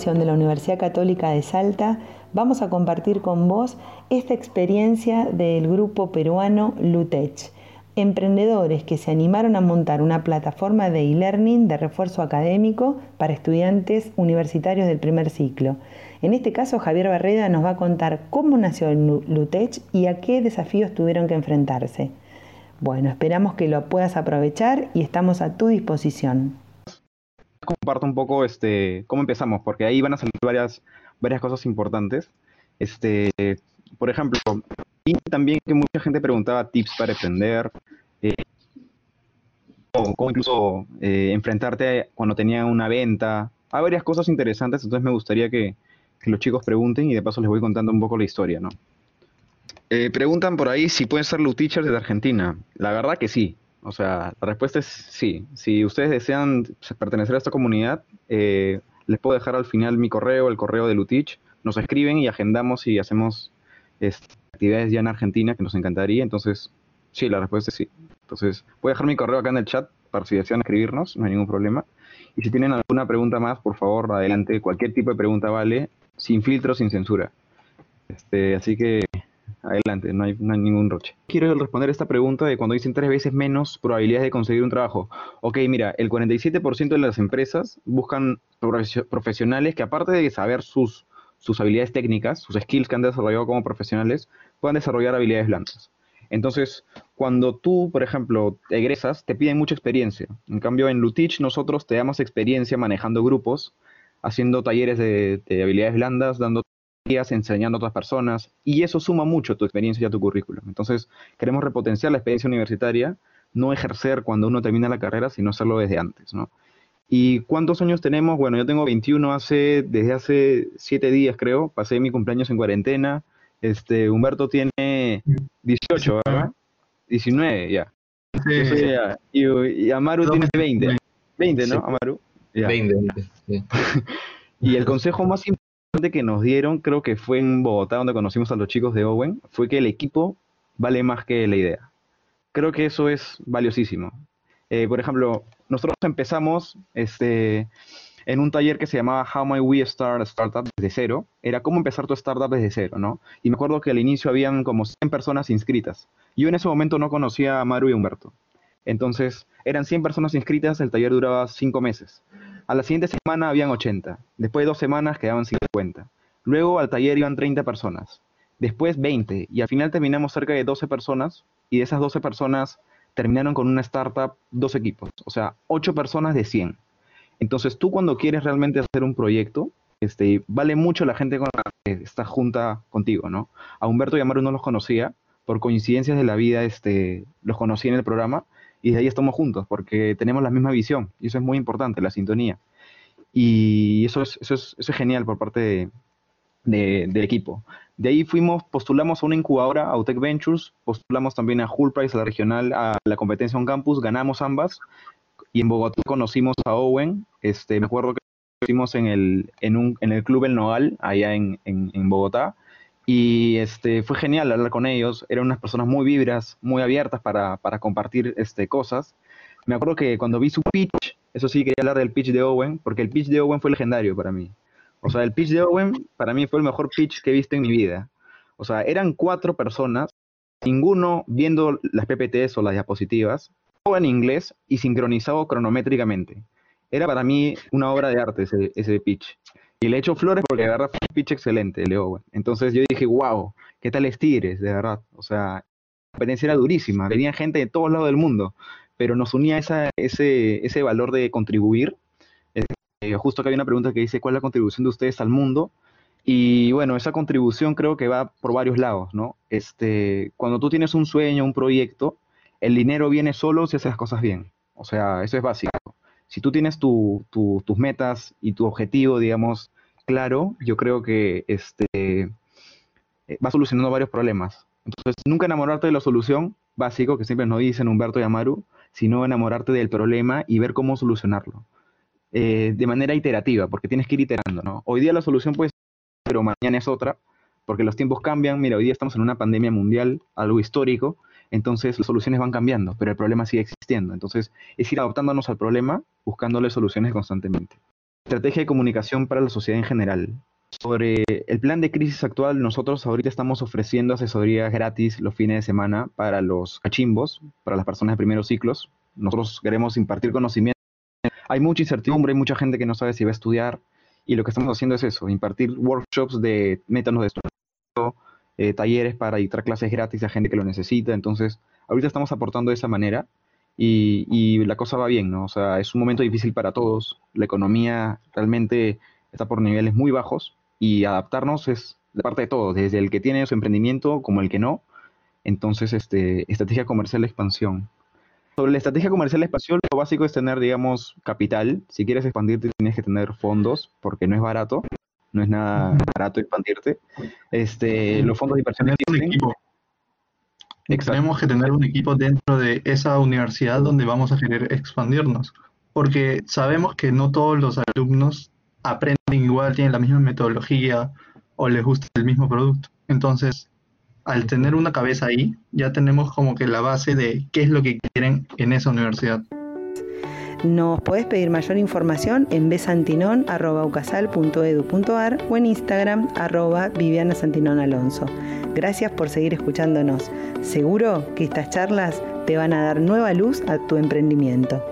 De la Universidad Católica de Salta, vamos a compartir con vos esta experiencia del grupo peruano Lutech, emprendedores que se animaron a montar una plataforma de e-learning de refuerzo académico para estudiantes universitarios del primer ciclo. En este caso, Javier Barreda nos va a contar cómo nació Lutech y a qué desafíos tuvieron que enfrentarse. Bueno, esperamos que lo puedas aprovechar y estamos a tu disposición. Comparto un poco este, cómo empezamos, porque ahí van a salir varias, varias cosas importantes. Este, por ejemplo, y también que mucha gente preguntaba tips para emprender, eh, o cómo incluso eh, enfrentarte cuando tenía una venta. Hay varias cosas interesantes, entonces me gustaría que, los chicos pregunten y de paso les voy contando un poco la historia, ¿no? Eh, preguntan por ahí si pueden ser Loot Teachers de Argentina. La verdad que sí. O sea, la respuesta es sí. Si ustedes desean pertenecer a esta comunidad, eh, les puedo dejar al final mi correo, el correo de Lutich. Nos escriben y agendamos y hacemos este, actividades ya en Argentina, que nos encantaría. Entonces, sí, la respuesta es sí. Entonces, voy a dejar mi correo acá en el chat para si desean escribirnos, no hay ningún problema. Y si tienen alguna pregunta más, por favor, adelante. Cualquier tipo de pregunta vale, sin filtro, sin censura. Este, así que adelante, no hay, ningún roche. Quiero responder esta pregunta de cuando dicen tres veces menos probabilidades de conseguir un trabajo. Ok, mira, el 47% de las empresas buscan profesionales que aparte de saber sus, sus habilidades técnicas, sus skills que han desarrollado como profesionales, puedan desarrollar habilidades blandas. Entonces, cuando tú, por ejemplo, egresas, te piden mucha experiencia. En cambio, en Lutich nosotros te damos experiencia manejando grupos, haciendo talleres de habilidades blandas, dando enseñando a otras personas y eso suma mucho a tu experiencia y a tu currículum. Entonces, queremos repotenciar la experiencia universitaria, no ejercer cuando uno termina la carrera, sino hacerlo desde antes, ¿no? ¿Y cuántos años tenemos? Bueno, yo tengo 21 hace, desde hace 7 días creo, pasé mi cumpleaños en cuarentena. Este, Humberto tiene 18, ¿verdad? 19 ya. Y, Amaru tiene 20. 20, ¿no, Amaru? 20, y el consejo más importante que nos dieron, creo que fue en Bogotá, donde conocimos a los chicos de Owen, fue que el equipo vale más que la idea. Creo que eso es valiosísimo. Eh, por ejemplo, nosotros empezamos este, en un taller que se llamaba How Might We Start a Startup desde cero. Era cómo empezar tu startup desde cero, ¿no? Y me acuerdo que al inicio habían como 100 personas inscritas. Yo en ese momento no conocía a Maru y Humberto. Entonces, eran 100 personas inscritas, el taller duraba 5 meses. A la siguiente semana habían 80. Después de dos semanas quedaban 50. Luego al taller iban 30 personas. Después 20. Y al final terminamos cerca de 12 personas. Y de esas 12 personas terminaron con una startup, dos equipos. O sea, 8 personas de 100. Entonces tú cuando quieres realmente hacer un proyecto, este, vale mucho la gente con la que está junta contigo, ¿no? A Humberto y a Maru no los conocía. Por coincidencias de la vida, este, los conocí en el programa y de ahí estamos juntos, porque tenemos la misma visión, y eso es muy importante, la sintonía. Y eso es, eso es, eso es genial por parte de, del equipo. De ahí fuimos, postulamos a una incubadora, a Utec Ventures, postulamos también a Hull Price, a la regional, a la competencia on campus, ganamos ambas, y en Bogotá conocimos a Owen, este, me acuerdo que estuvimos en el, en, un, en el Club El Nogal, allá en, en, en Bogotá, y este, fue genial hablar con ellos, eran unas personas muy vibras, muy abiertas para, para compartir este, cosas. Me acuerdo que cuando vi su pitch, eso sí quería hablar del pitch de Owen, porque el pitch de Owen fue legendario para mí. O sea, el pitch de Owen para mí fue el mejor pitch que he visto en mi vida. O sea, eran cuatro personas, ninguno viendo las PPTs o las diapositivas, todo en inglés y sincronizado cronométricamente. Era para mí una obra de arte ese, ese pitch. Y le echo flores porque de verdad fue un pitch excelente, Leo. Entonces yo dije, wow, ¿qué tal Tigres? De verdad. O sea, la competencia era durísima. Venía gente de todos lados del mundo. Pero nos unía esa, ese, ese valor de contribuir. Eh, justo que hay una pregunta que dice, ¿cuál es la contribución de ustedes al mundo? Y bueno, esa contribución creo que va por varios lados, ¿no? Este, cuando tú tienes un sueño, un proyecto, el dinero viene solo si haces las cosas bien. O sea, eso es básico si tú tienes tus metas y tu objetivo, digamos, claro, yo creo que este, eh, va solucionando varios problemas. Entonces, nunca enamorarte de la solución, básico, que siempre nos dicen Humberto y Amaru, sino enamorarte del problema y ver cómo solucionarlo. Eh, de manera iterativa, porque tienes que ir iterando, ¿no? Hoy día la solución puede ser, pero mañana es otra, porque los tiempos cambian. Mira, hoy día estamos en una pandemia mundial, algo histórico, entonces las soluciones van cambiando, pero el problema sigue existiendo. Entonces es ir adaptándonos al problema, buscándole soluciones constantemente. estrategia de comunicación para la sociedad en general. Sobre el plan de crisis actual, nosotros ahorita estamos ofreciendo asesorías gratis los fines de semana para los cachimbos, para las personas de primeros ciclos. Nosotros queremos impartir conocimiento. Hay mucha incertidumbre, hay mucha gente que no sabe si va a estudiar y lo que estamos haciendo es eso, impartir workshops de métodos de estudio, eh, talleres para dictar clases gratis a gente que lo necesita. Entonces, ahorita estamos aportando de esa manera y, la cosa va bien, ¿no? O sea, es un momento difícil para todos. La economía realmente está por niveles muy bajos y adaptarnos es de parte de todos, desde el que tiene su emprendimiento como el que no. Entonces, este, estrategia comercial de expansión. Sobre la estrategia comercial de expansión, lo básico es tener, digamos, capital. Si quieres expandirte, tienes que tener fondos, porque no es barato. No es nada barato expandirte. Este, los fondos de inversión tenemos que tener un equipo dentro de esa universidad donde vamos a querer expandirnos, porque sabemos que no todos los alumnos aprenden igual, tienen la misma metodología o les gusta el mismo producto. Entonces, al tener una cabeza ahí, ya tenemos como que la base de qué es lo que quieren en esa universidad. Nos podés pedir mayor información en besantinon.ucasal.edu.ar o en Instagram arroba Viviana Santinón Alonso. Gracias por seguir escuchándonos. Seguro que estas charlas te van a dar nueva luz a tu emprendimiento.